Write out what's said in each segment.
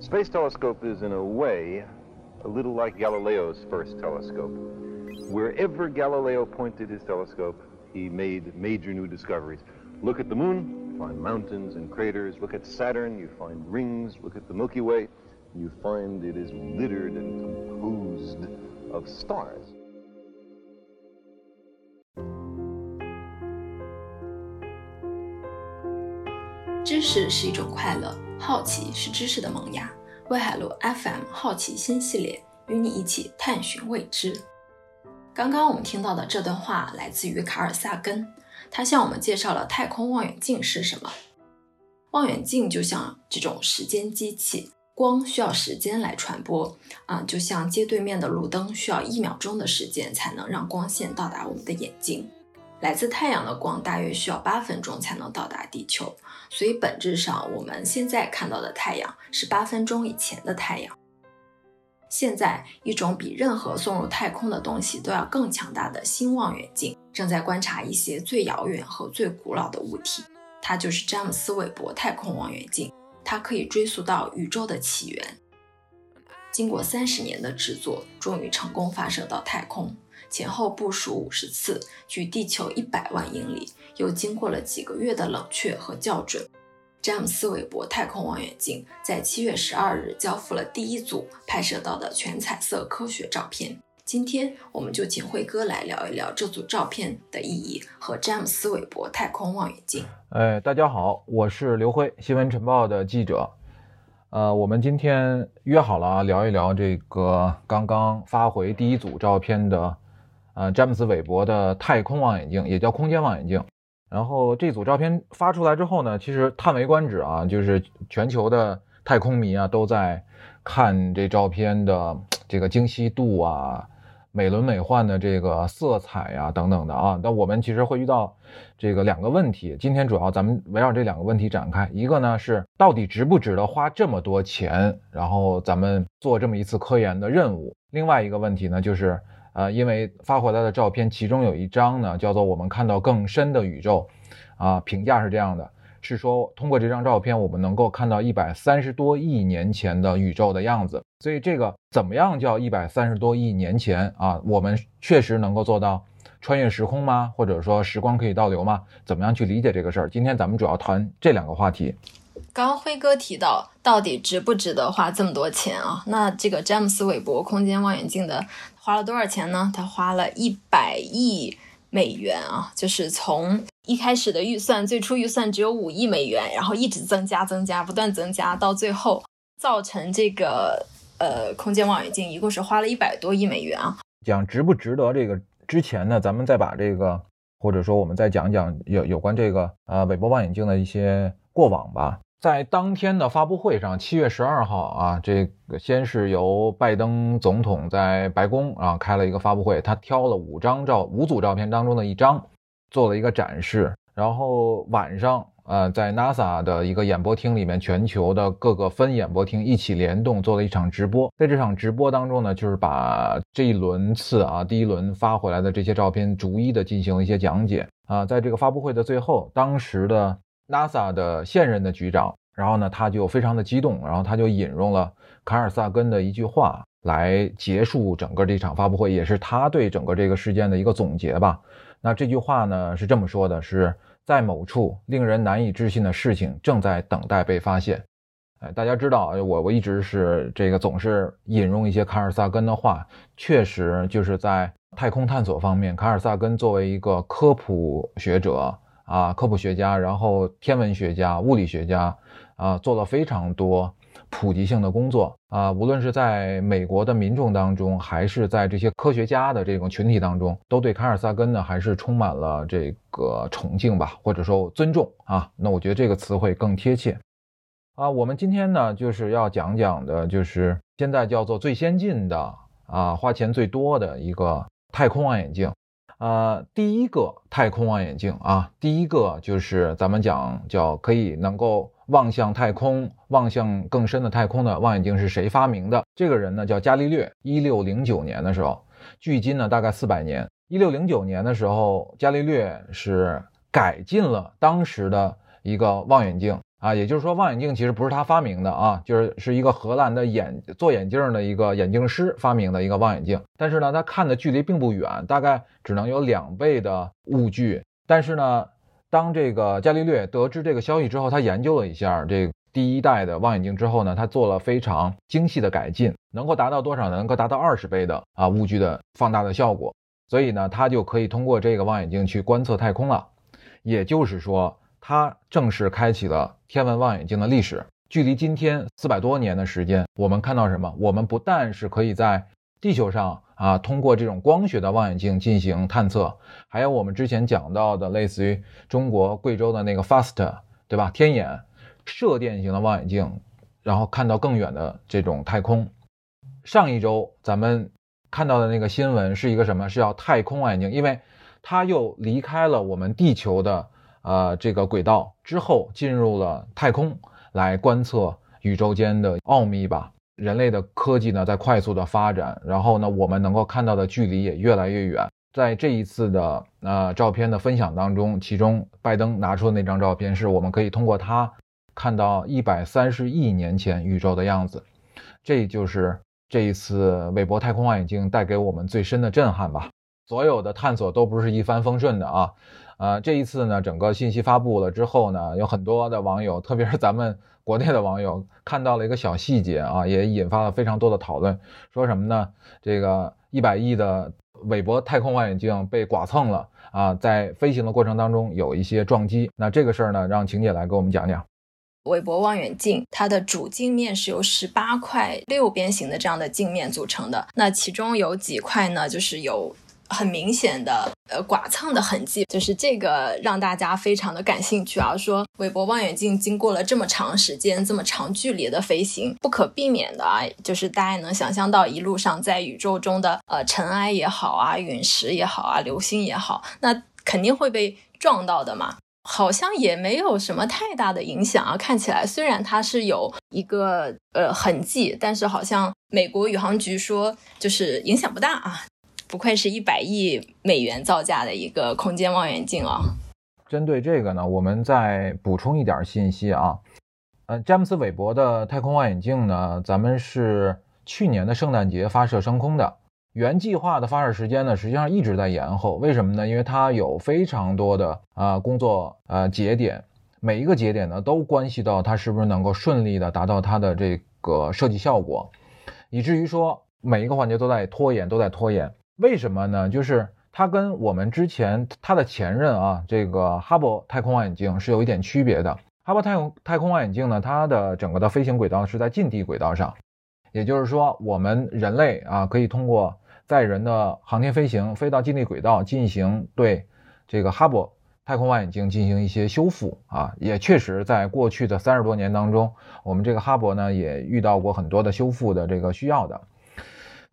Space telescope is, in a way, a little like Galileo's first telescope. Wherever Galileo pointed his telescope, he made major new discoveries. Look at the moon, you find mountains and craters. Look at Saturn, you find rings. Look at the Milky Way, you find it is littered and composed of stars. 知识是一种快乐， 好奇是知识的萌芽。威海路 FM 好奇心系列，与你一起探寻未知。刚刚我们听到的这段话来自于卡尔萨根，他向我们介绍了太空望远镜是什么。望远镜就像这种时间机器，光需要时间来传播啊，就像街对面的路灯需要一秒钟的时间才能让光线到达我们的眼睛。来自太阳的光大约需要八分钟才能到达地球，所以本质上我们现在看到的太阳是八分钟以前的太阳。现在，一种比任何送入太空的东西都要更强大的新望远镜正在观察一些最遥远和最古老的物体，它就是詹姆斯·韦伯太空望远镜。它可以追溯到宇宙的起源。经过三十年的制作，终于成功发射到太空。前后部署五十次，距地球一百万英里，又经过了几个月的冷却和校准。詹姆斯·韦伯太空望远镜在七月十二日交付了第一组拍摄到的全彩色科学照片。今天，我们就请辉哥来聊一聊这组照片的意义和詹姆斯·韦伯太空望远镜。哎，大家好，我是刘辉，新闻晨报的记者。呃，我们今天约好了，聊一聊这个刚刚发回第一组照片的。呃，詹姆斯·韦伯的太空望远镜也叫空间望远镜。然后这组照片发出来之后呢，其实叹为观止啊，就是全球的太空迷啊都在看这照片的这个精细度啊、美轮美奂的这个色彩呀等等的啊。那我们其实会遇到这个两个问题，今天主要咱们围绕这两个问题展开。一个呢是到底值不值得花这么多钱，然后咱们做这么一次科研的任务。另外一个问题呢就是。呃，因为发回来的照片，其中有一张呢，叫做“我们看到更深的宇宙”，啊，评价是这样的，是说通过这张照片，我们能够看到一百三十多亿年前的宇宙的样子。所以这个怎么样叫一百三十多亿年前啊？我们确实能够做到穿越时空吗？或者说时光可以倒流吗？怎么样去理解这个事儿？今天咱们主要谈这两个话题。刚刚辉哥提到，到底值不值得花这么多钱啊？那这个詹姆斯韦伯空间望远镜的。花了多少钱呢？他花了一百亿美元啊，就是从一开始的预算，最初预算只有五亿美元，然后一直增加、增加、不断增加，到最后造成这个呃空间望远镜一共是花了一百多亿美元啊。讲值不值得这个之前呢，咱们再把这个，或者说我们再讲讲有有关这个呃韦伯望远镜的一些过往吧。在当天的发布会上，七月十二号啊，这个先是由拜登总统在白宫啊开了一个发布会，他挑了五张照、五组照片当中的一张，做了一个展示。然后晚上，呃，在 NASA 的一个演播厅里面，全球的各个分演播厅一起联动做了一场直播。在这场直播当中呢，就是把这一轮次啊，第一轮发回来的这些照片逐一的进行了一些讲解啊。在这个发布会的最后，当时的。NASA 的现任的局长，然后呢，他就非常的激动，然后他就引用了卡尔萨根的一句话来结束整个这场发布会，也是他对整个这个事件的一个总结吧。那这句话呢是这么说的：是在某处令人难以置信的事情正在等待被发现。哎，大家知道，我我一直是这个总是引用一些卡尔萨根的话，确实就是在太空探索方面，卡尔萨根作为一个科普学者。啊，科普学家，然后天文学家、物理学家，啊，做了非常多普及性的工作啊。无论是在美国的民众当中，还是在这些科学家的这种群体当中，都对卡尔萨根呢，还是充满了这个崇敬吧，或者说尊重啊。那我觉得这个词汇更贴切啊。我们今天呢，就是要讲讲的，就是现在叫做最先进的啊，花钱最多的一个太空望远镜。呃，第一个太空望远镜啊，第一个就是咱们讲叫可以能够望向太空、望向更深的太空的望远镜是谁发明的？这个人呢叫伽利略。一六零九年的时候，距今呢大概四百年。一六零九年的时候，伽利略是改进了当时的一个望远镜啊，也就是说望远镜其实不是他发明的啊，就是是一个荷兰的眼做眼镜的一个眼镜师发明的一个望远镜。但是呢，他看的距离并不远，大概只能有两倍的物距。但是呢，当这个伽利略得知这个消息之后，他研究了一下这第一代的望远镜之后呢，他做了非常精细的改进，能够达到多少呢？能够达到二十倍的啊物距的放大的效果。所以呢，他就可以通过这个望远镜去观测太空了。也就是说。它正式开启了天文望远镜的历史。距离今天四百多年的时间，我们看到什么？我们不但是可以在地球上啊，通过这种光学的望远镜进行探测，还有我们之前讲到的类似于中国贵州的那个 FAST，对吧？天眼射电型的望远镜，然后看到更远的这种太空。上一周咱们看到的那个新闻是一个什么？是叫太空望远镜，因为它又离开了我们地球的。呃，这个轨道之后进入了太空来观测宇宙间的奥秘吧。人类的科技呢在快速的发展，然后呢我们能够看到的距离也越来越远。在这一次的呃照片的分享当中，其中拜登拿出的那张照片是我们可以通过它看到一百三十亿年前宇宙的样子。这就是这一次韦伯太空望远镜带给我们最深的震撼吧。所有的探索都不是一帆风顺的啊。呃，这一次呢，整个信息发布了之后呢，有很多的网友，特别是咱们国内的网友，看到了一个小细节啊，也引发了非常多的讨论。说什么呢？这个一百亿的韦伯太空望远镜被剐蹭了啊，在飞行的过程当中有一些撞击。那这个事儿呢，让晴姐来给我们讲讲。韦伯望远镜它的主镜面是由十八块六边形的这样的镜面组成的，那其中有几块呢，就是有。很明显的呃剐蹭的痕迹，就是这个让大家非常的感兴趣啊。说韦伯望远镜经过了这么长时间、这么长距离的飞行，不可避免的啊，就是大家能想象到一路上在宇宙中的呃尘埃也好啊、陨石也好啊、流星也好，那肯定会被撞到的嘛。好像也没有什么太大的影响啊。看起来虽然它是有一个呃痕迹，但是好像美国宇航局说就是影响不大啊。不愧是一百亿美元造价的一个空间望远镜啊！针对这个呢，我们再补充一点信息啊。呃，詹姆斯·韦伯的太空望远镜呢，咱们是去年的圣诞节发射升空的。原计划的发射时间呢，实际上一直在延后。为什么呢？因为它有非常多的啊工作呃节点，每一个节点呢都关系到它是不是能够顺利的达到它的这个设计效果，以至于说每一个环节都在拖延，都在拖延。为什么呢？就是它跟我们之前它的前任啊，这个哈勃太空望远镜是有一点区别的。哈勃太空太空望远镜呢，它的整个的飞行轨道是在近地轨道上，也就是说，我们人类啊可以通过载人的航天飞行飞到近地轨道进行对这个哈勃太空望远镜进行一些修复啊。也确实在过去的三十多年当中，我们这个哈勃呢也遇到过很多的修复的这个需要的。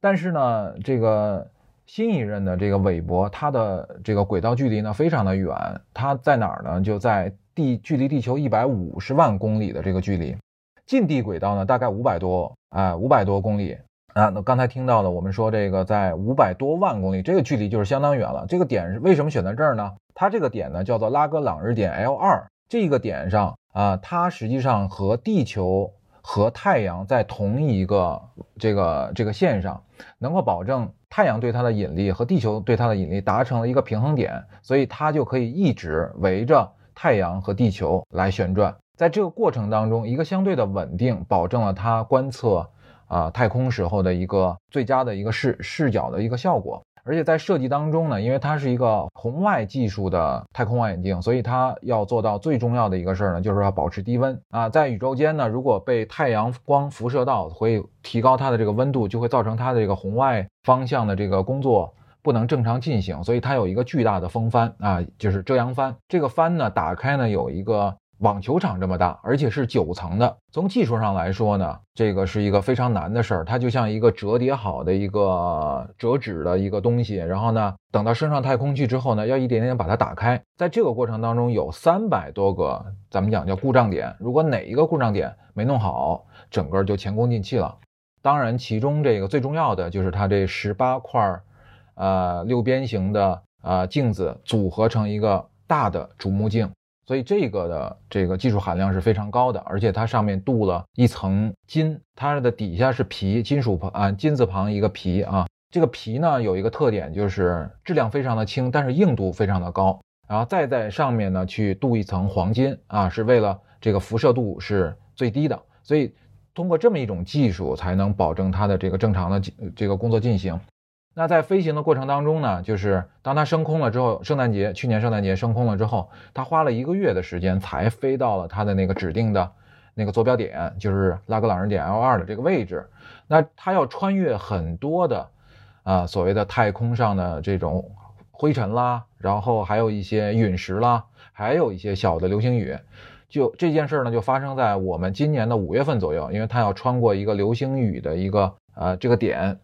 但是呢，这个。新一任的这个韦伯，它的这个轨道距离呢非常的远，它在哪儿呢？就在地距离地球一百五十万公里的这个距离，近地轨道呢大概五百多啊，五百多公里啊。那刚才听到的，我们说这个在五百多万公里，这个距离就是相当远了。这个点是为什么选在这儿呢？它这个点呢叫做拉格朗日点 L 二，这个点上啊，它实际上和地球。和太阳在同一个这个这个线上，能够保证太阳对它的引力和地球对它的引力达成了一个平衡点，所以它就可以一直围着太阳和地球来旋转。在这个过程当中，一个相对的稳定，保证了它观测啊太空时候的一个最佳的一个视视角的一个效果。而且在设计当中呢，因为它是一个红外技术的太空望远镜，所以它要做到最重要的一个事儿呢，就是要保持低温啊。在宇宙间呢，如果被太阳光辐射到，会提高它的这个温度，就会造成它的这个红外方向的这个工作不能正常进行，所以它有一个巨大的风帆啊，就是遮阳帆。这个帆呢，打开呢有一个。网球场这么大，而且是九层的。从技术上来说呢，这个是一个非常难的事儿。它就像一个折叠好的一个折纸的一个东西，然后呢，等到升上太空去之后呢，要一点点把它打开。在这个过程当中，有三百多个，咱们讲叫故障点。如果哪一个故障点没弄好，整个就前功尽弃了。当然，其中这个最重要的就是它这十八块，呃，六边形的呃镜子组合成一个大的主目镜。所以这个的这个技术含量是非常高的，而且它上面镀了一层金，它的底下是皮，金属旁啊金字旁一个皮啊。这个皮呢有一个特点，就是质量非常的轻，但是硬度非常的高。然后再在上面呢去镀一层黄金啊，是为了这个辐射度是最低的。所以通过这么一种技术，才能保证它的这个正常的这个工作进行。那在飞行的过程当中呢，就是当它升空了之后，圣诞节去年圣诞节升空了之后，它花了一个月的时间才飞到了它的那个指定的那个坐标点，就是拉格朗日点 L 二的这个位置。那它要穿越很多的啊所谓的太空上的这种灰尘啦，然后还有一些陨石啦，还有一些小的流星雨。就这件事呢，就发生在我们今年的五月份左右，因为它要穿过一个流星雨的一个呃这个点。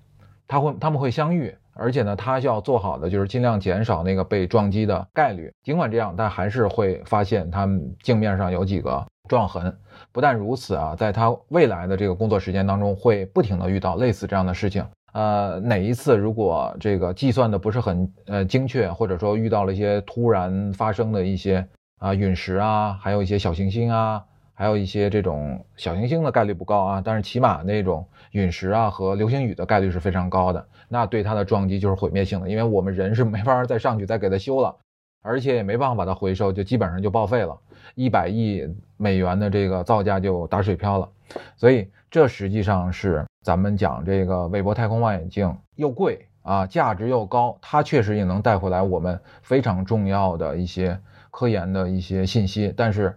它会，他们会相遇，而且呢，它要做好的就是尽量减少那个被撞击的概率。尽管这样，但还是会发现它们镜面上有几个撞痕。不但如此啊，在它未来的这个工作时间当中，会不停的遇到类似这样的事情。呃，哪一次如果这个计算的不是很呃精确，或者说遇到了一些突然发生的一些啊陨石啊，还有一些小行星啊。还有一些这种小行星的概率不高啊，但是起码那种陨石啊和流星雨的概率是非常高的。那对它的撞击就是毁灭性的，因为我们人是没法再上去再给它修了，而且也没办法把它回收，就基本上就报废了。一百亿美元的这个造价就打水漂了。所以这实际上是咱们讲这个韦伯太空望远镜又贵啊，价值又高，它确实也能带回来我们非常重要的一些科研的一些信息，但是。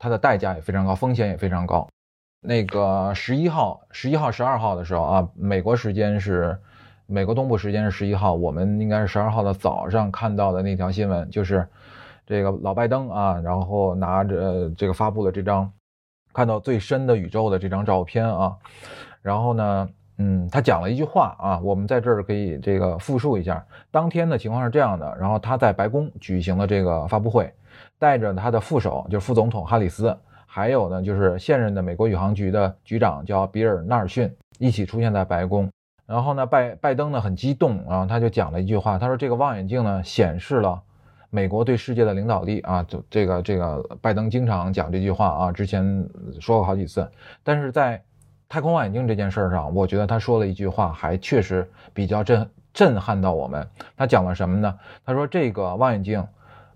它的代价也非常高，风险也非常高。那个十一号、十一号、十二号的时候啊，美国时间是美国东部时间是十一号，我们应该是十二号的早上看到的那条新闻，就是这个老拜登啊，然后拿着这个发布了这张看到最深的宇宙的这张照片啊，然后呢，嗯，他讲了一句话啊，我们在这儿可以这个复述一下。当天的情况是这样的，然后他在白宫举行了这个发布会。带着他的副手，就是副总统哈里斯，还有呢，就是现任的美国宇航局的局长叫比尔纳尔逊，一起出现在白宫。然后呢，拜拜登呢很激动，然后他就讲了一句话，他说：“这个望远镜呢显示了美国对世界的领导力啊。”就这个这个，拜登经常讲这句话啊，之前说过好几次。但是在太空望远镜这件事上，我觉得他说了一句话，还确实比较震震撼到我们。他讲了什么呢？他说：“这个望远镜。”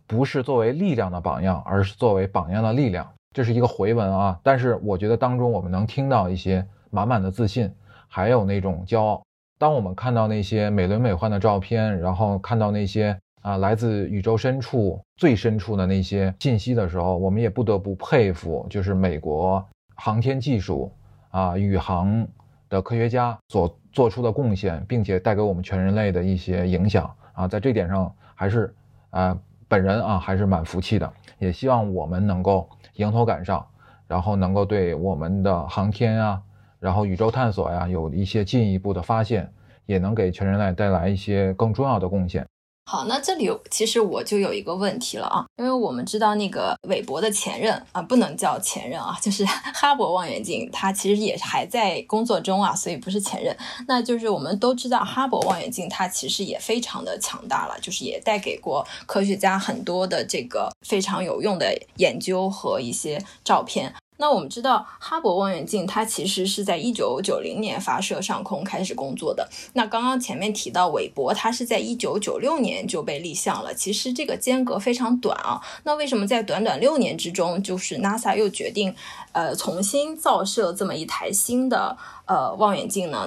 不是作为力量的榜样，而是作为榜样的力量。这是一个回文啊，但是我觉得当中我们能听到一些满满的自信，还有那种骄傲。当我们看到那些美轮美奂的照片，然后看到那些啊来自宇宙深处最深处的那些信息的时候，我们也不得不佩服，就是美国航天技术啊宇航的科学家所做出的贡献，并且带给我们全人类的一些影响啊，在这点上还是啊。本人啊还是蛮服气的，也希望我们能够迎头赶上，然后能够对我们的航天啊，然后宇宙探索呀有一些进一步的发现，也能给全人类带来一些更重要的贡献。好，那这里其实我就有一个问题了啊，因为我们知道那个韦伯的前任啊，不能叫前任啊，就是哈勃望远镜，它其实也还在工作中啊，所以不是前任。那就是我们都知道哈勃望远镜它其实也非常的强大了，就是也带给过科学家很多的这个非常有用的研究和一些照片。那我们知道，哈勃望远镜它其实是在一九九零年发射上空开始工作的。那刚刚前面提到韦伯，它是在一九九六年就被立项了。其实这个间隔非常短啊。那为什么在短短六年之中，就是 NASA 又决定，呃，重新造设这么一台新的呃望远镜呢？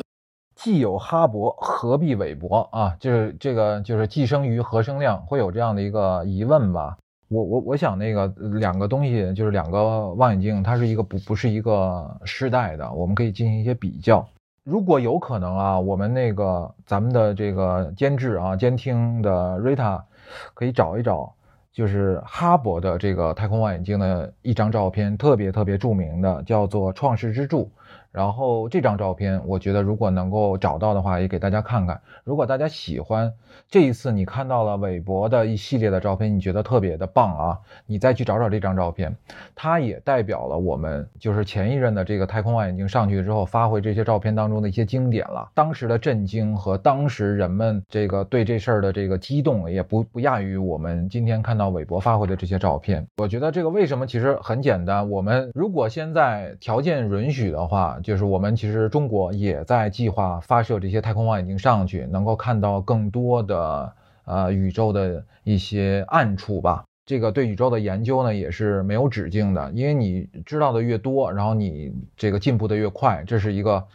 既有哈勃，何必韦伯啊？就是这个，就是寄生于何生亮，会有这样的一个疑问吧？我我我想那个两个东西就是两个望远镜，它是一个不不是一个世代的，我们可以进行一些比较。如果有可能啊，我们那个咱们的这个监制啊监听的瑞塔可以找一找，就是哈勃的这个太空望远镜的一张照片，特别特别著名的，叫做《创世之柱》。然后这张照片，我觉得如果能够找到的话，也给大家看看。如果大家喜欢这一次你看到了韦伯的一系列的照片，你觉得特别的棒啊，你再去找找这张照片，它也代表了我们就是前一任的这个太空望远镜上去之后发回这些照片当中的一些经典了。当时的震惊和当时人们这个对这事儿的这个激动，也不不亚于我们今天看到。到韦伯发回的这些照片。我觉得这个为什么其实很简单，我们如果现在条件允许的话，就是我们其实中国也在计划发射这些太空望远镜上去，能够看到更多的呃宇宙的一些暗处吧。这个对宇宙的研究呢，也是没有止境的，因为你知道的越多，然后你这个进步的越快，这是一个，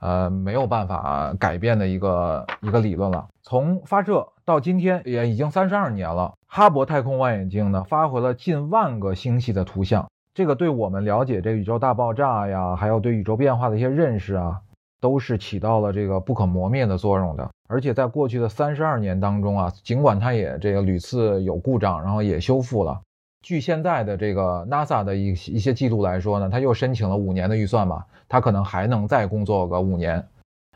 呃，没有办法改变的一个一个理论了。从发射到今天也已经三十二年了，哈勃太空望远镜呢发回了近万个星系的图像，这个对我们了解这宇宙大爆炸呀，还有对宇宙变化的一些认识啊。都是起到了这个不可磨灭的作用的，而且在过去的三十二年当中啊，尽管它也这个屡次有故障，然后也修复了。据现在的这个 NASA 的一一些记录来说呢，它又申请了五年的预算嘛，它可能还能再工作个五年，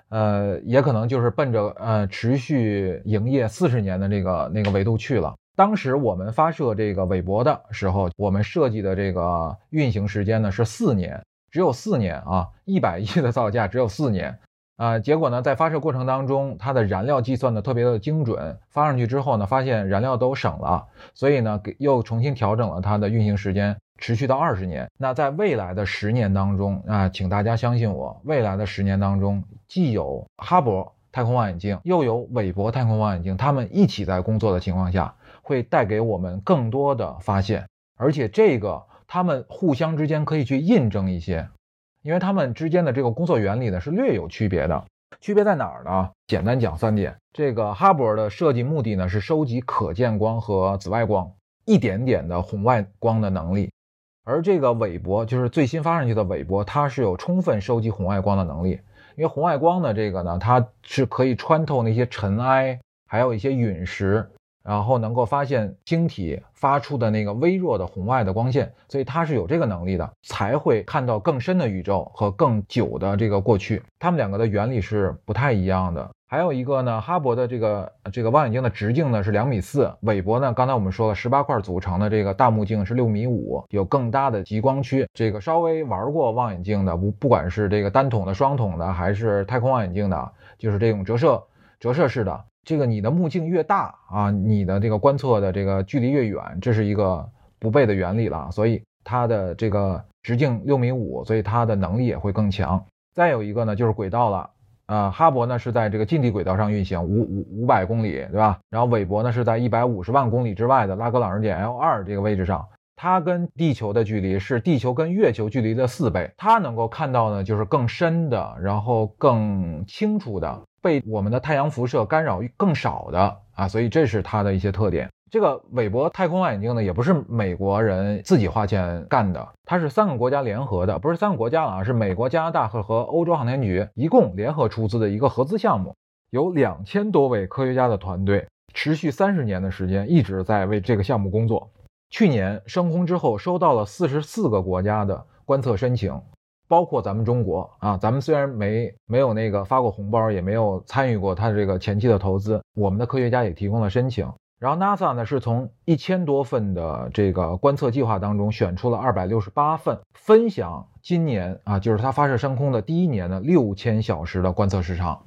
呃，也可能就是奔着呃持续营业四十年的这个那个维度去了。当时我们发射这个韦伯的时候，我们设计的这个运行时间呢是四年。只有四年啊，一百亿的造价只有四年啊。结果呢，在发射过程当中，它的燃料计算的特别的精准。发上去之后呢，发现燃料都省了，所以呢，给又重新调整了它的运行时间，持续到二十年。那在未来的十年当中啊，请大家相信我，未来的十年当中，既有哈勃太空望远镜，又有韦伯太空望远镜，他们一起在工作的情况下，会带给我们更多的发现，而且这个。他们互相之间可以去印证一些，因为它们之间的这个工作原理呢是略有区别的。区别在哪儿呢？简单讲三点。这个哈勃的设计目的呢是收集可见光和紫外光一点点的红外光的能力，而这个韦伯就是最新发上去的韦伯，它是有充分收集红外光的能力。因为红外光呢，这个呢，它是可以穿透那些尘埃，还有一些陨石。然后能够发现星体发出的那个微弱的红外的光线，所以它是有这个能力的，才会看到更深的宇宙和更久的这个过去。它们两个的原理是不太一样的。还有一个呢，哈勃的这个这个望远镜的直径呢是两米四，韦伯呢，刚才我们说了，十八块组成的这个大目镜是六米五，有更大的极光区。这个稍微玩过望远镜的，不不管是这个单筒的、双筒的，还是太空望远镜的，就是这种折射折射式的。这个你的目镜越大啊，你的这个观测的这个距离越远，这是一个不悖的原理了。所以它的这个直径六米五，所以它的能力也会更强。再有一个呢，就是轨道了。啊，哈勃呢是在这个近地轨道上运行，五五五百公里，对吧？然后韦伯呢是在一百五十万公里之外的拉格朗日点 L 二这个位置上，它跟地球的距离是地球跟月球距离的四倍，它能够看到呢就是更深的，然后更清楚的。被我们的太阳辐射干扰更少的啊，所以这是它的一些特点。这个韦伯太空望远镜呢，也不是美国人自己花钱干的，它是三个国家联合的，不是三个国家啊，是美国、加拿大和和欧洲航天局一共联合出资的一个合资项目，有两千多位科学家的团队，持续三十年的时间一直在为这个项目工作。去年升空之后，收到了四十四个国家的观测申请。包括咱们中国啊，咱们虽然没没有那个发过红包，也没有参与过它这个前期的投资，我们的科学家也提供了申请。然后 NASA 呢是从一千多份的这个观测计划当中选出了二百六十八份，分享今年啊，就是它发射升空的第一年的六千小时的观测时长。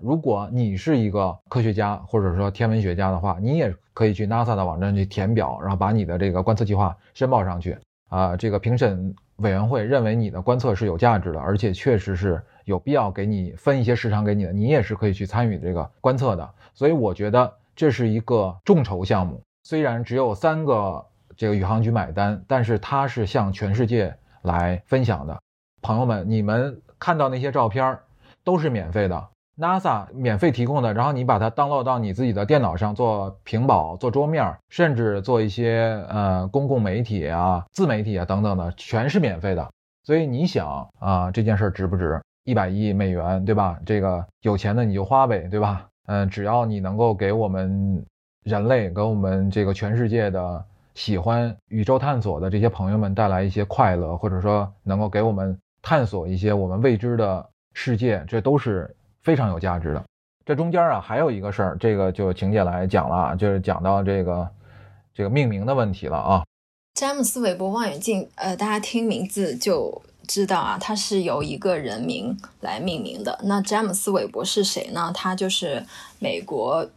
如果你是一个科学家或者说天文学家的话，你也可以去 NASA 的网站去填表，然后把你的这个观测计划申报上去啊，这个评审。委员会认为你的观测是有价值的，而且确实是有必要给你分一些时长给你的，你也是可以去参与这个观测的。所以我觉得这是一个众筹项目，虽然只有三个这个宇航局买单，但是它是向全世界来分享的。朋友们，你们看到那些照片都是免费的。NASA 免费提供的，然后你把它 download 到你自己的电脑上做屏保、做桌面，甚至做一些呃公共媒体啊、自媒体啊等等的，全是免费的。所以你想啊，这件事值不值一百亿美元，对吧？这个有钱的你就花呗，对吧？嗯，只要你能够给我们人类、给我们这个全世界的喜欢宇宙探索的这些朋友们带来一些快乐，或者说能够给我们探索一些我们未知的世界，这都是。非常有价值的，这中间啊还有一个事儿，这个就请姐来讲了啊，就是讲到这个这个命名的问题了啊。詹姆斯韦伯望远镜，呃，大家听名字就知道啊，它是由一个人名来命名的。那詹姆斯韦伯是谁呢？他就是美国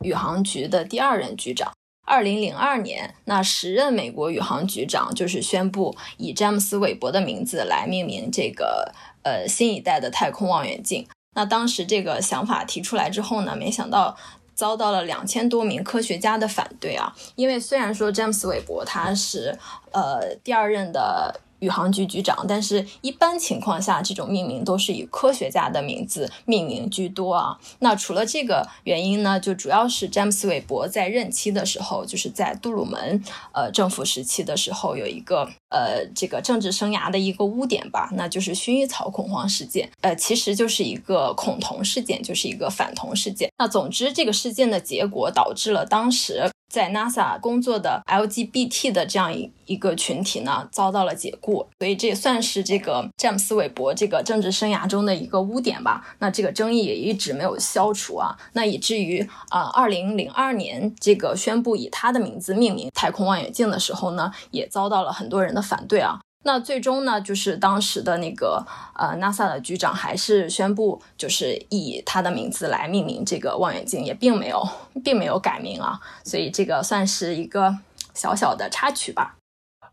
宇航局的第二任局长。二零零二年，那时任美国宇航局长就是宣布以詹姆斯·韦伯的名字来命名这个呃新一代的太空望远镜。那当时这个想法提出来之后呢，没想到遭到了两千多名科学家的反对啊。因为虽然说詹姆斯·韦伯他是呃第二任的。宇航局局长，但是一般情况下，这种命名都是以科学家的名字命名居多啊。那除了这个原因呢，就主要是詹姆斯·韦伯在任期的时候，就是在杜鲁门呃政府时期的时候，有一个呃这个政治生涯的一个污点吧，那就是薰衣草恐慌事件。呃，其实就是一个恐同事件，就是一个反同事件。那总之，这个事件的结果导致了当时。在 NASA 工作的 LGBT 的这样一一个群体呢，遭到了解雇，所以这也算是这个詹姆斯·韦伯这个政治生涯中的一个污点吧。那这个争议也一直没有消除啊，那以至于啊，二零零二年这个宣布以他的名字命名太空望远镜的时候呢，也遭到了很多人的反对啊。那最终呢，就是当时的那个呃，NASA 的局长还是宣布，就是以他的名字来命名这个望远镜，也并没有，并没有改名啊。所以这个算是一个小小的插曲吧。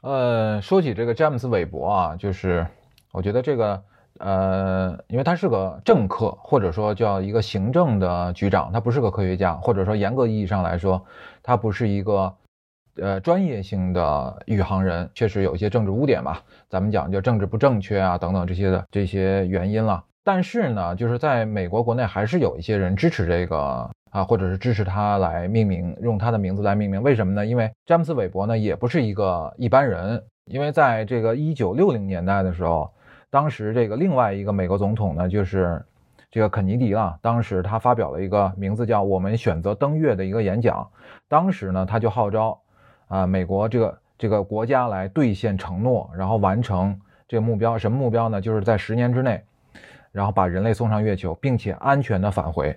呃，说起这个詹姆斯·韦伯啊，就是我觉得这个呃，因为他是个政客，或者说叫一个行政的局长，他不是个科学家，或者说严格意义上来说，他不是一个。呃，专业性的宇航人确实有一些政治污点吧，咱们讲就政治不正确啊等等这些的这些原因了。但是呢，就是在美国国内还是有一些人支持这个啊，或者是支持他来命名，用他的名字来命名。为什么呢？因为詹姆斯·韦伯呢也不是一个一般人，因为在这个一九六零年代的时候，当时这个另外一个美国总统呢就是这个肯尼迪了，当时他发表了一个名字叫“我们选择登月”的一个演讲，当时呢他就号召。啊，美国这个这个国家来兑现承诺，然后完成这个目标，什么目标呢？就是在十年之内，然后把人类送上月球，并且安全的返回。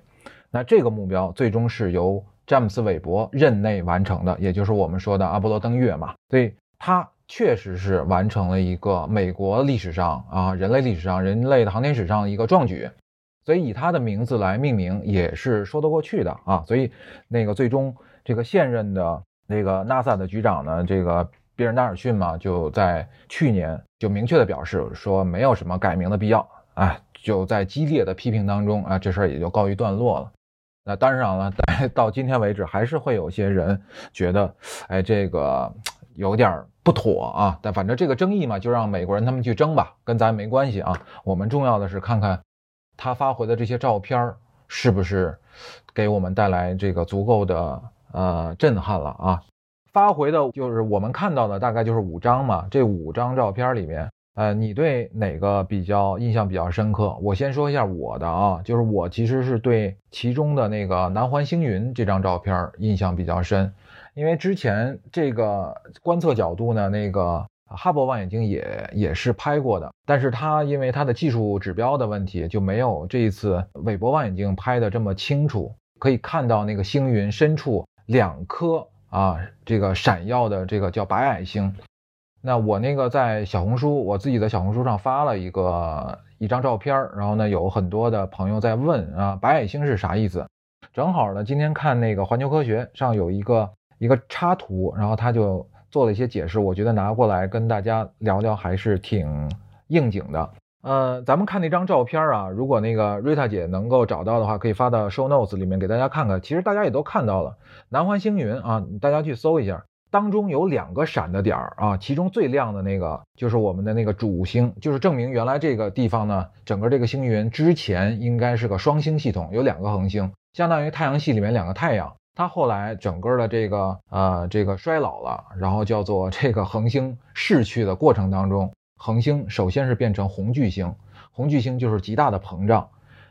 那这个目标最终是由詹姆斯·韦伯任内完成的，也就是我们说的阿波罗登月嘛。所以他确实是完成了一个美国历史上啊，人类历史上人类的航天史上的一个壮举。所以以他的名字来命名也是说得过去的啊。所以那个最终这个现任的。那个 NASA 的局长呢，这个比尔·纳尔逊嘛，就在去年就明确的表示说，没有什么改名的必要啊，就在激烈的批评当中啊，这事儿也就告一段落了。那当然了，到今天为止，还是会有些人觉得，哎，这个有点不妥啊。但反正这个争议嘛，就让美国人他们去争吧，跟咱没关系啊。我们重要的是看看他发回的这些照片是不是给我们带来这个足够的。呃，震撼了啊！发回的就是我们看到的，大概就是五张嘛。这五张照片里面，呃，你对哪个比较印象比较深刻？我先说一下我的啊，就是我其实是对其中的那个南环星云这张照片印象比较深，因为之前这个观测角度呢，那个哈勃望远镜也也是拍过的，但是它因为它的技术指标的问题，就没有这一次韦伯望远镜拍的这么清楚，可以看到那个星云深处。两颗啊，这个闪耀的这个叫白矮星。那我那个在小红书，我自己的小红书上发了一个一张照片然后呢，有很多的朋友在问啊，白矮星是啥意思？正好呢，今天看那个环球科学上有一个一个插图，然后他就做了一些解释，我觉得拿过来跟大家聊聊还是挺应景的。呃，咱们看那张照片啊，如果那个瑞塔姐能够找到的话，可以发到 show notes 里面给大家看看。其实大家也都看到了，南环星云啊，大家去搜一下，当中有两个闪的点儿啊，其中最亮的那个就是我们的那个主星，就是证明原来这个地方呢，整个这个星云之前应该是个双星系统，有两个恒星，相当于太阳系里面两个太阳。它后来整个的这个呃这个衰老了，然后叫做这个恒星逝去的过程当中。恒星首先是变成红巨星，红巨星就是极大的膨胀。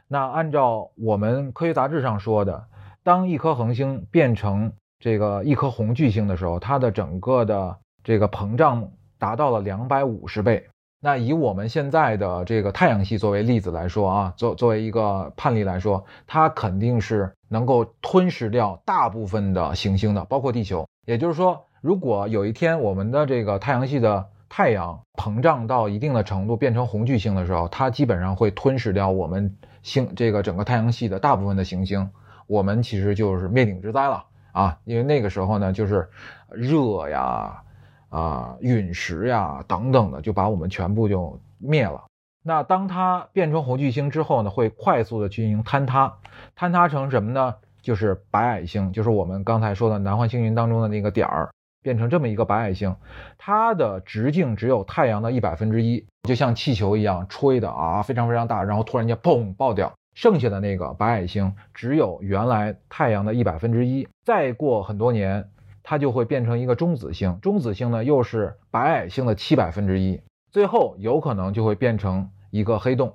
那按照我们科学杂志上说的，当一颗恒星变成这个一颗红巨星的时候，它的整个的这个膨胀达到了两百五十倍。那以我们现在的这个太阳系作为例子来说啊，作作为一个判例来说，它肯定是能够吞噬掉大部分的行星的，包括地球。也就是说，如果有一天我们的这个太阳系的太阳膨胀到一定的程度，变成红巨星的时候，它基本上会吞噬掉我们星这个整个太阳系的大部分的行星，我们其实就是灭顶之灾了啊，因为那个时候呢，就是热呀、啊陨石呀等等的，就把我们全部就灭了。那当它变成红巨星之后呢，会快速的进行坍塌，坍塌成什么呢？就是白矮星，就是我们刚才说的南环星云当中的那个点儿，变成这么一个白矮星，它的直径只有太阳的一百分之一，就像气球一样吹的啊，非常非常大，然后突然间砰爆掉。剩下的那个白矮星只有原来太阳的一百分之一，再过很多年，它就会变成一个中子星，中子星呢又是白矮星的七百分之一，最后有可能就会变成一个黑洞。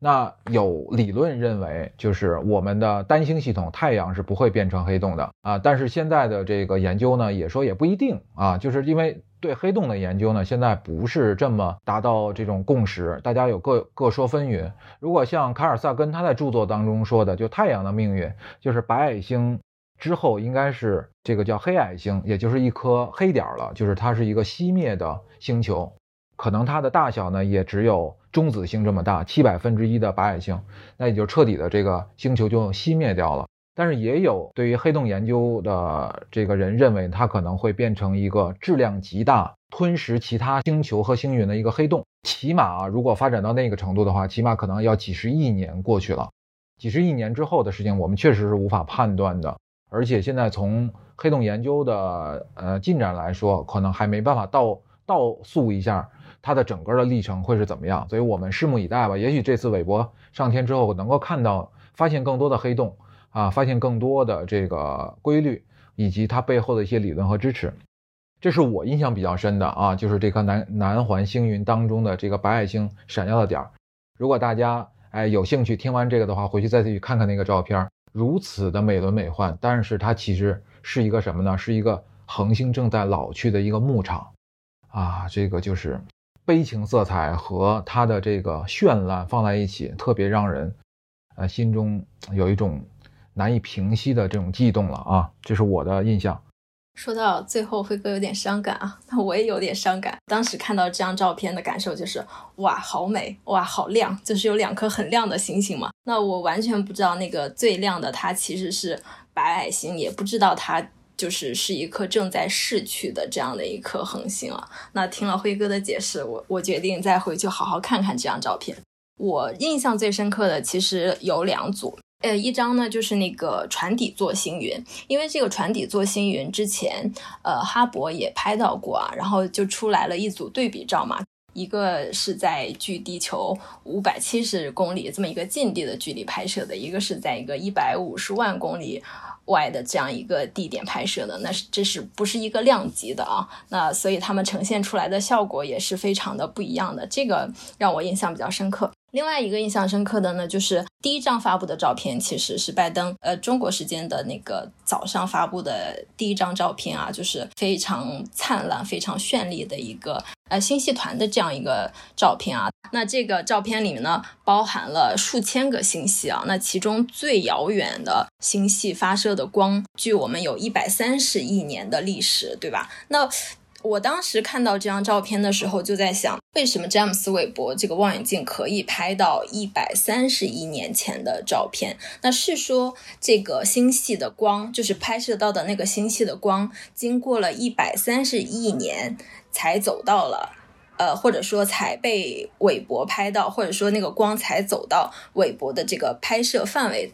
那有理论认为，就是我们的单星系统太阳是不会变成黑洞的啊。但是现在的这个研究呢，也说也不一定啊，就是因为对黑洞的研究呢，现在不是这么达到这种共识，大家有各各说纷纭。如果像卡尔萨根他在著作当中说的，就太阳的命运就是白矮星之后应该是这个叫黑矮星，也就是一颗黑点了，就是它是一个熄灭的星球。可能它的大小呢，也只有中子星这么大，七百分之一的白矮星，那也就彻底的这个星球就熄灭掉了。但是也有对于黑洞研究的这个人认为，它可能会变成一个质量极大、吞噬其他星球和星云的一个黑洞。起码啊，如果发展到那个程度的话，起码可能要几十亿年过去了。几十亿年之后的事情，我们确实是无法判断的。而且现在从黑洞研究的呃进展来说，可能还没办法倒倒溯一下。它的整个的历程会是怎么样？所以我们拭目以待吧。也许这次韦伯上天之后，能够看到、发现更多的黑洞啊，发现更多的这个规律，以及它背后的一些理论和支持。这是我印象比较深的啊，就是这颗南南环星云当中的这个白矮星闪耀的点儿。如果大家哎有兴趣听完这个的话，回去再去看看那个照片，如此的美轮美奂。但是它其实是一个什么呢？是一个恒星正在老去的一个牧场啊，这个就是。悲情色彩和它的这个绚烂放在一起，特别让人，呃，心中有一种难以平息的这种悸动了啊！这是我的印象。说到最后，辉哥有点伤感啊，那我也有点伤感。当时看到这张照片的感受就是，哇，好美，哇，好亮，就是有两颗很亮的星星嘛。那我完全不知道那个最亮的它其实是白矮星，也不知道它。就是是一颗正在逝去的这样的一颗恒星啊。那听了辉哥的解释，我我决定再回去好好看看这张照片。我印象最深刻的其实有两组，呃，一张呢就是那个船底座星云，因为这个船底座星云之前，呃，哈勃也拍到过啊，然后就出来了一组对比照嘛，一个是在距地球五百七十公里这么一个近地的距离拍摄的，一个是在一个一百五十万公里。外的这样一个地点拍摄的，那是这是不是一个量级的啊？那所以他们呈现出来的效果也是非常的不一样的，这个让我印象比较深刻。另外一个印象深刻的呢，就是第一张发布的照片，其实是拜登呃中国时间的那个早上发布的第一张照片啊，就是非常灿烂、非常绚丽的一个呃星系团的这样一个照片啊。那这个照片里面呢，包含了数千个星系啊，那其中最遥远的星系发射的光，距我们有一百三十亿年的历史，对吧？那我当时看到这张照片的时候，就在想，为什么詹姆斯韦伯这个望远镜可以拍到一百三十亿年前的照片？那是说这个星系的光，就是拍摄到的那个星系的光，经过了一百三十亿年才走到了，呃，或者说才被韦伯拍到，或者说那个光才走到韦伯的这个拍摄范围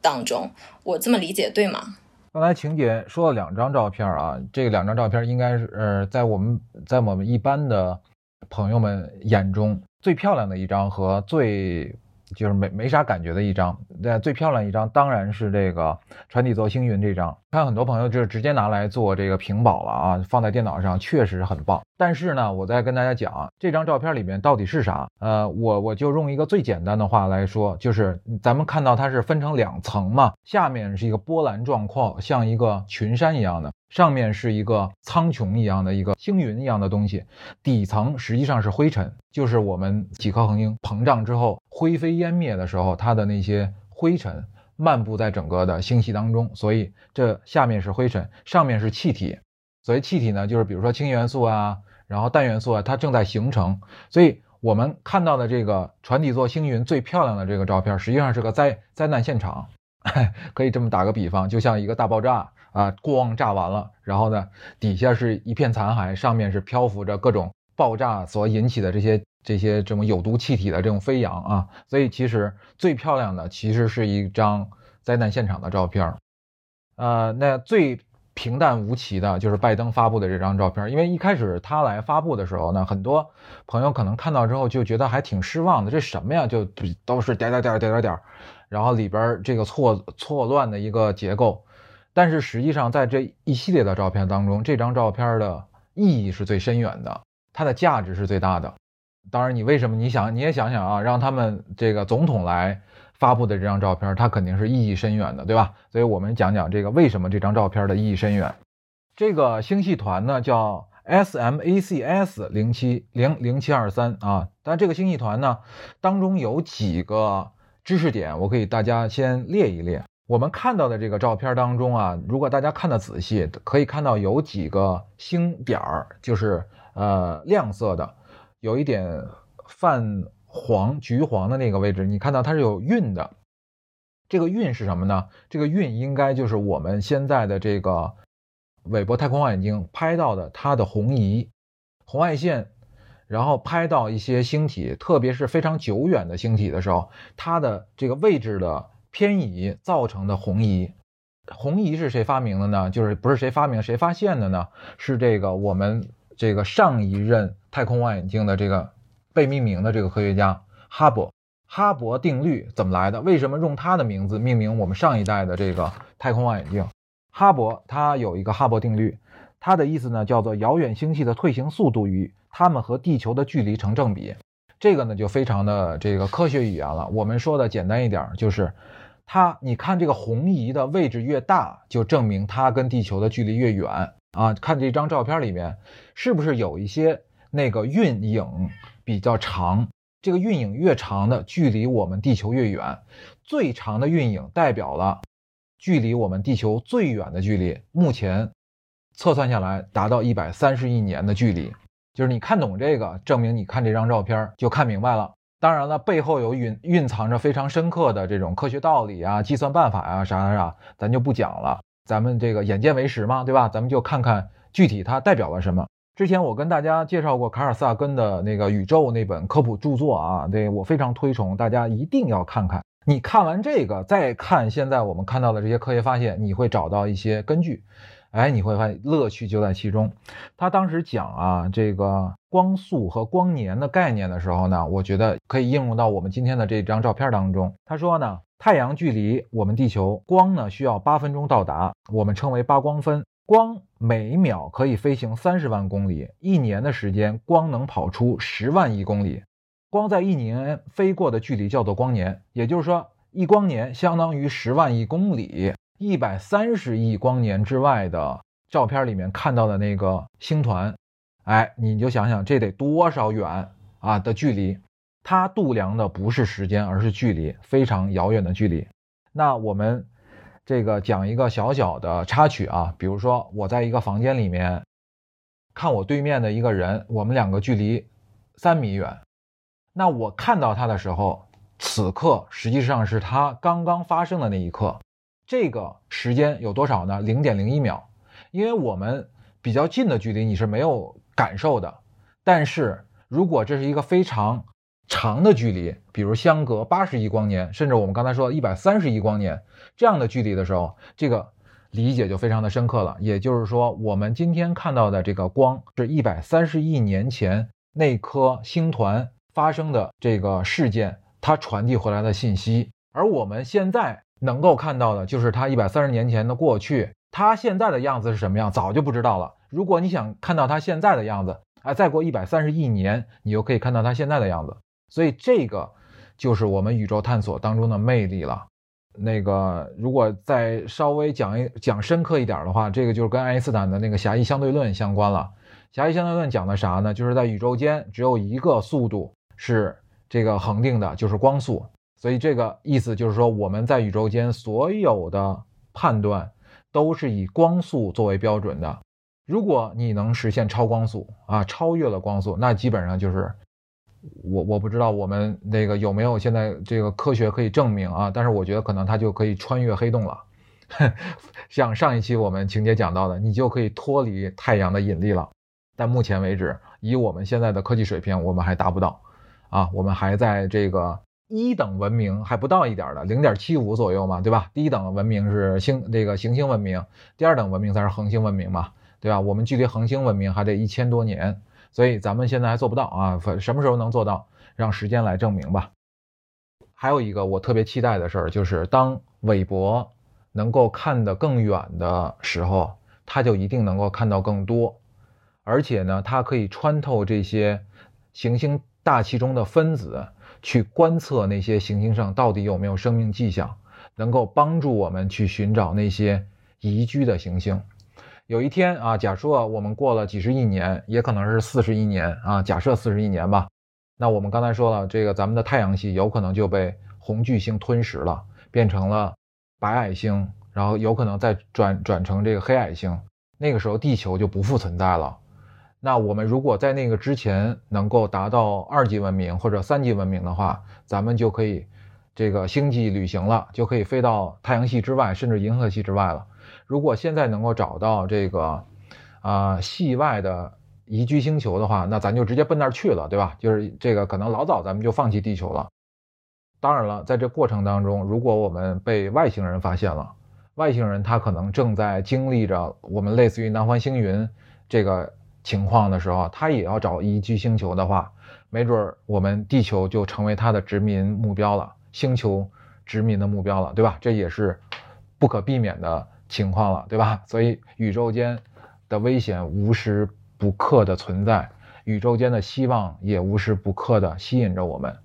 当中。我这么理解对吗？刚才晴姐说了两张照片啊，这两张照片应该是呃，在我们在我们一般的朋友们眼中最漂亮的一张和最。就是没没啥感觉的一张，那最漂亮一张当然是这个船底座星云这张，看很多朋友就是直接拿来做这个屏保了啊，放在电脑上确实很棒。但是呢，我再跟大家讲这张照片里面到底是啥？呃，我我就用一个最简单的话来说，就是咱们看到它是分成两层嘛，下面是一个波澜壮阔，像一个群山一样的。上面是一个苍穹一样的一个星云一样的东西，底层实际上是灰尘，就是我们几颗恒星膨胀之后灰飞烟灭的时候，它的那些灰尘漫步在整个的星系当中，所以这下面是灰尘，上面是气体。所谓气体呢，就是比如说氢元素啊，然后氮元素啊，它正在形成。所以我们看到的这个船底座星云最漂亮的这个照片，实际上是个灾灾难现场，可以这么打个比方，就像一个大爆炸。啊，光炸完了，然后呢，底下是一片残骸，上面是漂浮着各种爆炸所引起的这些这些这种有毒气体的这种飞扬啊，所以其实最漂亮的其实是一张灾难现场的照片，呃，那最平淡无奇的就是拜登发布的这张照片，因为一开始他来发布的时候呢，很多朋友可能看到之后就觉得还挺失望的，这什么呀，就都是点点点点点点，然后里边这个错错乱的一个结构。但是实际上，在这一系列的照片当中，这张照片的意义是最深远的，它的价值是最大的。当然，你为什么你想你也想想啊，让他们这个总统来发布的这张照片，它肯定是意义深远的，对吧？所以我们讲讲这个为什么这张照片的意义深远。这个星系团呢叫 SMACS 零七零零七二三啊，但这个星系团呢当中有几个知识点，我可以大家先列一列。我们看到的这个照片当中啊，如果大家看的仔细，可以看到有几个星点儿，就是呃亮色的，有一点泛黄、橘黄的那个位置，你看到它是有晕的。这个晕是什么呢？这个晕应该就是我们现在的这个韦伯太空望远镜拍到的它的红移、红外线，然后拍到一些星体，特别是非常久远的星体的时候，它的这个位置的。偏移造成的红移，红移是谁发明的呢？就是不是谁发明谁发现的呢？是这个我们这个上一任太空望远镜的这个被命名的这个科学家哈勃。哈勃定律怎么来的？为什么用他的名字命名我们上一代的这个太空望远镜？哈勃他有一个哈勃定律，它的意思呢叫做遥远星系的退行速度与它们和地球的距离成正比。这个呢就非常的这个科学语言了。我们说的简单一点就是。它，你看这个红移的位置越大，就证明它跟地球的距离越远啊。看这张照片里面，是不是有一些那个晕影比较长？这个晕影越长的距离我们地球越远，最长的晕影代表了距离我们地球最远的距离。目前测算下来达到一百三十亿年的距离，就是你看懂这个，证明你看这张照片就看明白了。当然了，背后有蕴蕴藏着非常深刻的这种科学道理啊、计算办法啊，啥啥啥，咱就不讲了。咱们这个眼见为实嘛，对吧？咱们就看看具体它代表了什么。之前我跟大家介绍过卡尔萨根的那个《宇宙》那本科普著作啊，对我非常推崇，大家一定要看看。你看完这个，再看现在我们看到的这些科学发现，你会找到一些根据。哎，你会发现乐趣就在其中。他当时讲啊，这个光速和光年的概念的时候呢，我觉得可以应用到我们今天的这张照片当中。他说呢，太阳距离我们地球光呢需要八分钟到达，我们称为八光分。光每秒可以飞行三十万公里，一年的时间，光能跑出十万亿公里。光在一年飞过的距离叫做光年，也就是说，一光年相当于十万亿公里。一百三十亿光年之外的照片里面看到的那个星团，哎，你就想想这得多少远啊的距离？它度量的不是时间，而是距离，非常遥远的距离。那我们这个讲一个小小的插曲啊，比如说我在一个房间里面看我对面的一个人，我们两个距离三米远，那我看到他的时候，此刻实际上是他刚刚发生的那一刻。这个时间有多少呢？零点零一秒，因为我们比较近的距离你是没有感受的，但是如果这是一个非常长的距离，比如相隔八十亿光年，甚至我们刚才说一百三十亿光年这样的距离的时候，这个理解就非常的深刻了。也就是说，我们今天看到的这个光是一百三十亿年前那颗星团发生的这个事件，它传递回来的信息，而我们现在。能够看到的就是它一百三十年前的过去，它现在的样子是什么样，早就不知道了。如果你想看到它现在的样子，啊，再过一百三十亿年，你就可以看到它现在的样子。所以这个就是我们宇宙探索当中的魅力了。那个如果再稍微讲一讲深刻一点的话，这个就是跟爱因斯坦的那个狭义相对论相关了。狭义相对论讲的啥呢？就是在宇宙间只有一个速度是这个恒定的，就是光速。所以这个意思就是说，我们在宇宙间所有的判断都是以光速作为标准的。如果你能实现超光速啊，超越了光速，那基本上就是我我不知道我们那个有没有现在这个科学可以证明啊，但是我觉得可能它就可以穿越黑洞了。像上一期我们情节讲到的，你就可以脱离太阳的引力了。但目前为止，以我们现在的科技水平，我们还达不到啊，我们还在这个一等文明还不到一点的零点七五左右嘛，对吧？第一等文明是星这个行星文明，第二等文明才是恒星文明嘛，对吧？我们距离恒星文明还得一千多年，所以咱们现在还做不到啊，什么时候能做到？让时间来证明吧。还有一个我特别期待的事儿，就是当韦伯能够看得更远的时候，他就一定能够看到更多。而且呢，它可以穿透这些行星大气中的分子，去观测那些行星上到底有没有生命迹象，能够帮助我们去寻找那些宜居的行星。有一天啊，假设我们过了几十亿年，也可能是四十亿年啊，假设四十亿年吧。那我们刚才说了，这个咱们的太阳系有可能就被红巨星吞噬了，变成了白矮星，然后有可能再转转成这个黑矮星。那个时候，地球就不复存在了。那我们如果在那个之前能够达到二级文明或者三级文明的话，咱们就可以这个星际旅行了，就可以飞到太阳系之外，甚至银河系之外了。如果现在能够找到这个啊系外的宜居星球的话，那咱就直接奔那儿去了，对吧？就是这个可能老早咱们就放弃地球了。当然了，在这过程当中，如果我们被外星人发现了，外星人他可能正在经历着我们类似于南环星云这个。情况的时候，他也要找宜居星球的话，没准我们地球就成为他的殖民目标了，星球殖民的目标了，对吧？这也是不可避免的情况了，对吧？所以宇宙间的危险无时不刻的存在，宇宙间的希望也无时不刻的吸引着我们。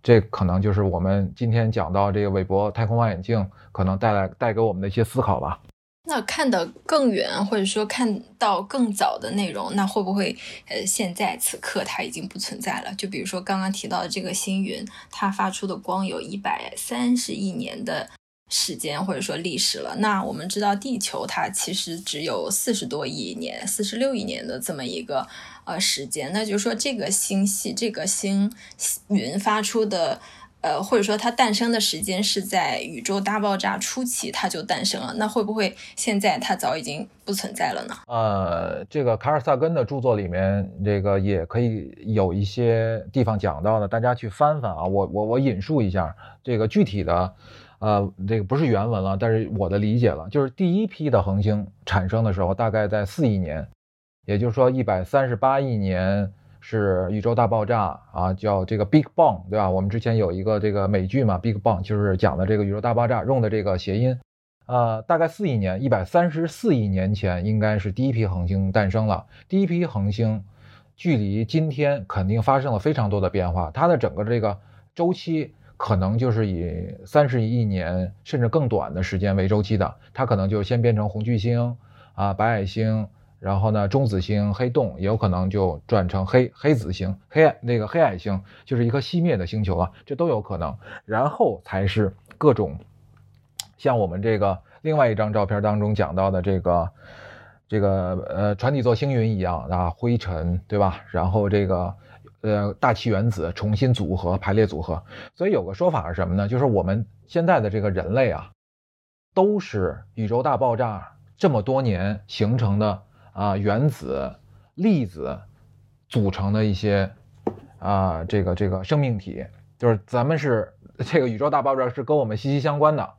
这可能就是我们今天讲到这个韦伯太空望远镜可能带来带给我们的一些思考吧。那看得更远，或者说看到更早的内容，那会不会呃，现在此刻它已经不存在了？就比如说刚刚提到的这个星云，它发出的光有一百三十亿年的时间，或者说历史了。那我们知道地球它其实只有四十多亿年、四十六亿年的这么一个呃时间，那就是说这个星系、这个星云发出的。呃，或者说它诞生的时间是在宇宙大爆炸初期，它就诞生了。那会不会现在它早已经不存在了呢？呃，这个卡尔萨根的著作里面，这个也可以有一些地方讲到的，大家去翻翻啊。我我我引述一下这个具体的，呃，这个不是原文了，但是我的理解了，就是第一批的恒星产生的时候，大概在四亿年，也就是说一百三十八亿年。是宇宙大爆炸啊，叫这个 Big Bang，对吧？我们之前有一个这个美剧嘛，Big Bang 就是讲的这个宇宙大爆炸，用的这个谐音。呃，大概四亿年，一百三十四亿年前，应该是第一批恒星诞生了。第一批恒星距离今天肯定发生了非常多的变化，它的整个这个周期可能就是以三十亿年甚至更短的时间为周期的，它可能就先变成红巨星啊，白矮星。然后呢，中子星、黑洞也有可能就转成黑黑子星、黑那个黑矮星，就是一颗熄灭的星球啊，这都有可能。然后才是各种像我们这个另外一张照片当中讲到的这个这个呃船底座星云一样啊，灰尘对吧？然后这个呃大气原子重新组合排列组合。所以有个说法是什么呢？就是我们现在的这个人类啊，都是宇宙大爆炸这么多年形成的。啊，原子、粒子组成的一些啊，这个这个生命体，就是咱们是这个宇宙大爆炸是跟我们息息相关的。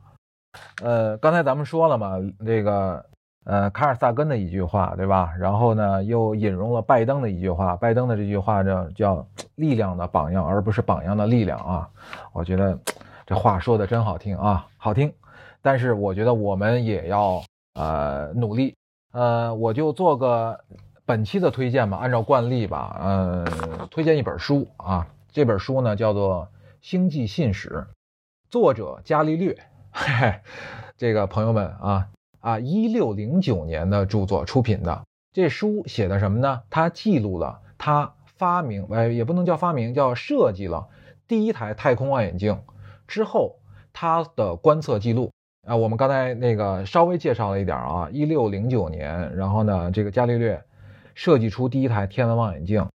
呃，刚才咱们说了嘛，这个呃卡尔萨根的一句话，对吧？然后呢，又引用了拜登的一句话，拜登的这句话呢叫“力量的榜样”，而不是榜样的力量啊。我觉得这话说的真好听啊，好听。但是我觉得我们也要呃努力。呃，我就做个本期的推荐吧，按照惯例吧，呃，推荐一本书啊。这本书呢叫做《星际信使》，作者伽利略。嘿嘿，这个朋友们啊啊，一六零九年的著作出品的这书写的什么呢？他记录了他发明，哎，也不能叫发明，叫设计了第一台太空望远镜之后他的观测记录。啊，我们刚才那个稍微介绍了一点啊，一六零九年，然后呢，这个伽利略设计出第一台天文望远镜，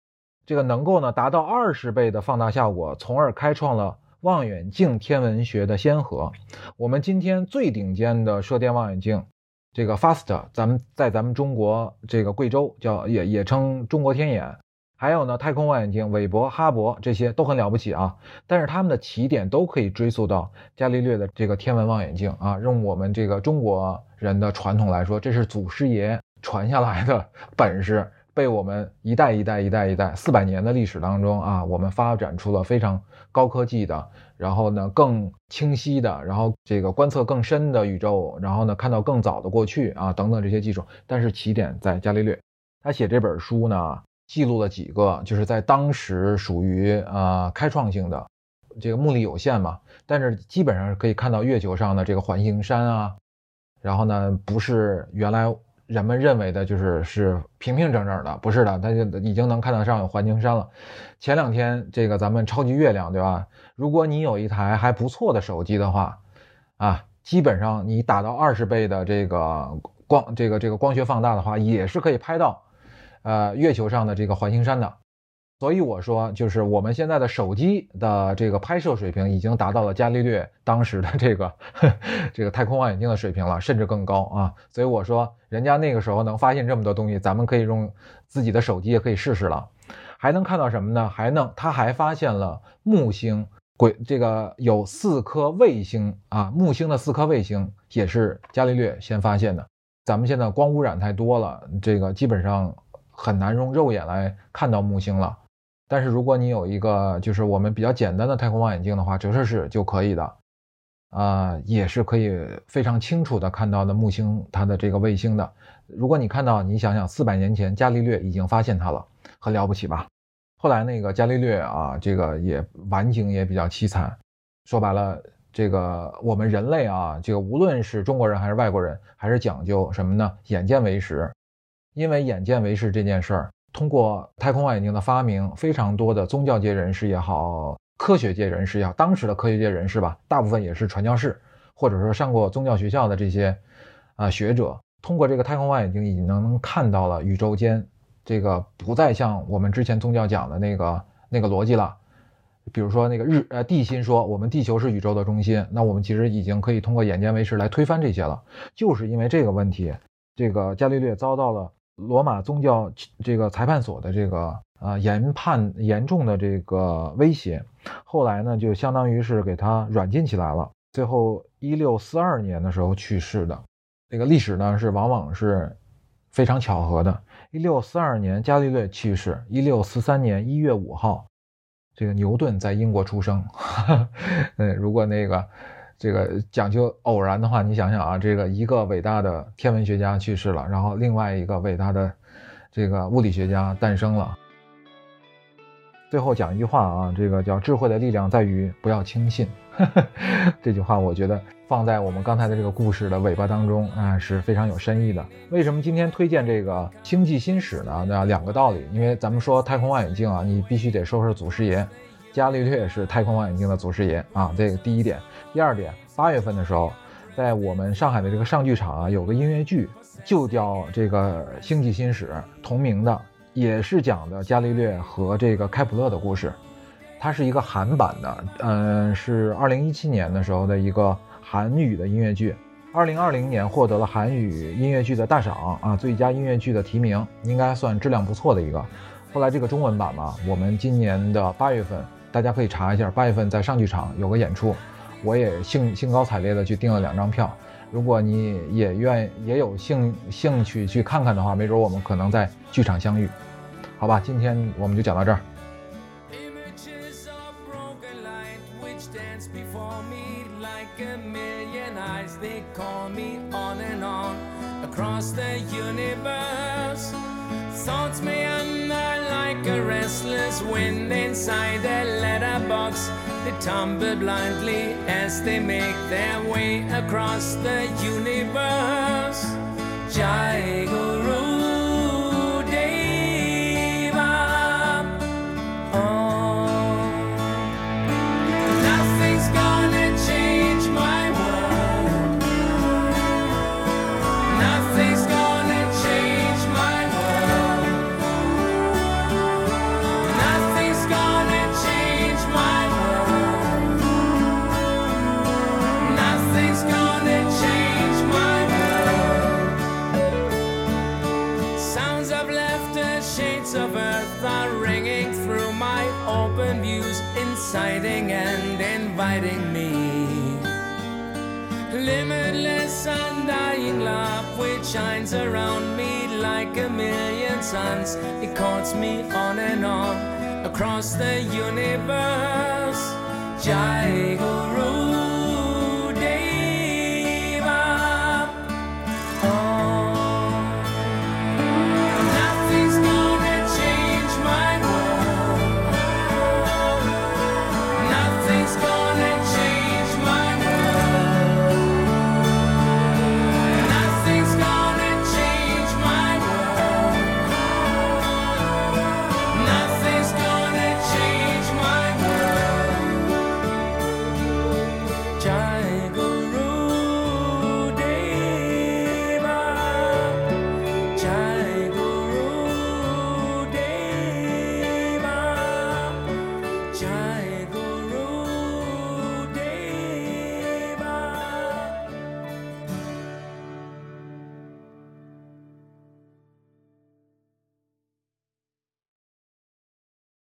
这个能够呢达到二十倍的放大效果，从而开创了望远镜天文学的先河。我们今天最顶尖的射电望远镜，这个 FAST，咱们在咱们中国这个贵州叫也也称中国天眼。还有呢，太空望远镜韦伯、哈勃这些都很了不起啊，但是他们的起点都可以追溯到伽利略的这个天文望远镜啊。用我们这个中国人的传统来说，这是祖师爷传下来的本事。被我们一代一代一代一代四百年的历史当中啊，我们发展出了非常高科技的，然后呢更清晰的，然后这个观测更深的宇宙，然后呢看到更早的过去啊等等这些技术。但是起点在伽利略，他写这本书呢，记录了几个就是在当时属于呃开创性的，这个目力有限嘛，但是基本上是可以看到月球上的这个环形山啊，然后呢不是原来。人们认为的就是是平平整整的，不是的，它就已经能看得上有环形山了。前两天这个咱们超级月亮，对吧？如果你有一台还不错的手机的话，啊，基本上你打到二十倍的这个光，这个这个光学放大的话，也是可以拍到，呃，月球上的这个环形山的。所以我说，就是我们现在的手机的这个拍摄水平已经达到了伽利略当时的这个 这个太空望远镜的水平了，甚至更高啊！所以我说，人家那个时候能发现这么多东西，咱们可以用自己的手机也可以试试了。还能看到什么呢？还能，他还发现了木星轨，这个有四颗卫星啊，木星的四颗卫星也是伽利略先发现的。咱们现在光污染太多了，这个基本上很难用肉眼来看到木星了。但是如果你有一个就是我们比较简单的太空望远镜的话，折射式就可以的，啊，也是可以非常清楚的看到的木星它的这个卫星的。如果你看到，你想想四百年前伽利略已经发现它了，很了不起吧？后来那个伽利略啊，这个也晚景也比较凄惨。说白了，这个我们人类啊，这个无论是中国人还是外国人，还是讲究什么呢？眼见为实，因为眼见为实这件事儿。通过太空望远镜的发明，非常多的宗教界人士也好，科学界人士也好，当时的科学界人士吧，大部分也是传教士，或者说上过宗教学校的这些啊学者，通过这个太空望远镜，已经能看到了宇宙间这个不再像我们之前宗教讲的那个那个逻辑了。比如说那个日呃地心说我们地球是宇宙的中心，那我们其实已经可以通过眼见为实来推翻这些了。就是因为这个问题，这个伽利略遭到了。罗马宗教这个裁判所的这个啊严判严重的这个威胁，后来呢就相当于是给他软禁起来了。最后一六四二年的时候去世的。这个历史呢是往往是非常巧合的。一六四二年伽利略去世，一六四三年一月五号，这个牛顿在英国出生。嗯，如果那个。这个讲究偶然的话，你想想啊，这个一个伟大的天文学家去世了，然后另外一个伟大的这个物理学家诞生了。最后讲一句话啊，这个叫智慧的力量在于不要轻信。这句话我觉得放在我们刚才的这个故事的尾巴当中啊是非常有深意的。为什么今天推荐这个《星际新史》呢？那两个道理，因为咱们说太空望远镜啊，你必须得说说祖师爷。伽利略是太空望远镜的祖师爷啊，这个第一点。第二点，八月份的时候，在我们上海的这个上剧场啊，有个音乐剧，就叫这个《星际新史》，同名的，也是讲的伽利略和这个开普勒的故事。它是一个韩版的，嗯，是二零一七年的时候的一个韩语的音乐剧。二零二零年获得了韩语音乐剧的大赏啊，最佳音乐剧的提名，应该算质量不错的一个。后来这个中文版嘛，我们今年的八月份。大家可以查一下，八月份在上剧场有个演出，我也兴兴高采烈的去订了两张票。如果你也愿也有兴兴趣去看看的话，没准我们可能在剧场相遇。好吧，今天我们就讲到这儿。like a restless wind inside there tumble blindly as they make their way across the universe. Jai Guru. and inviting me. Limitless, undying love which shines around me like a million suns. It calls me on and on across the universe. Jai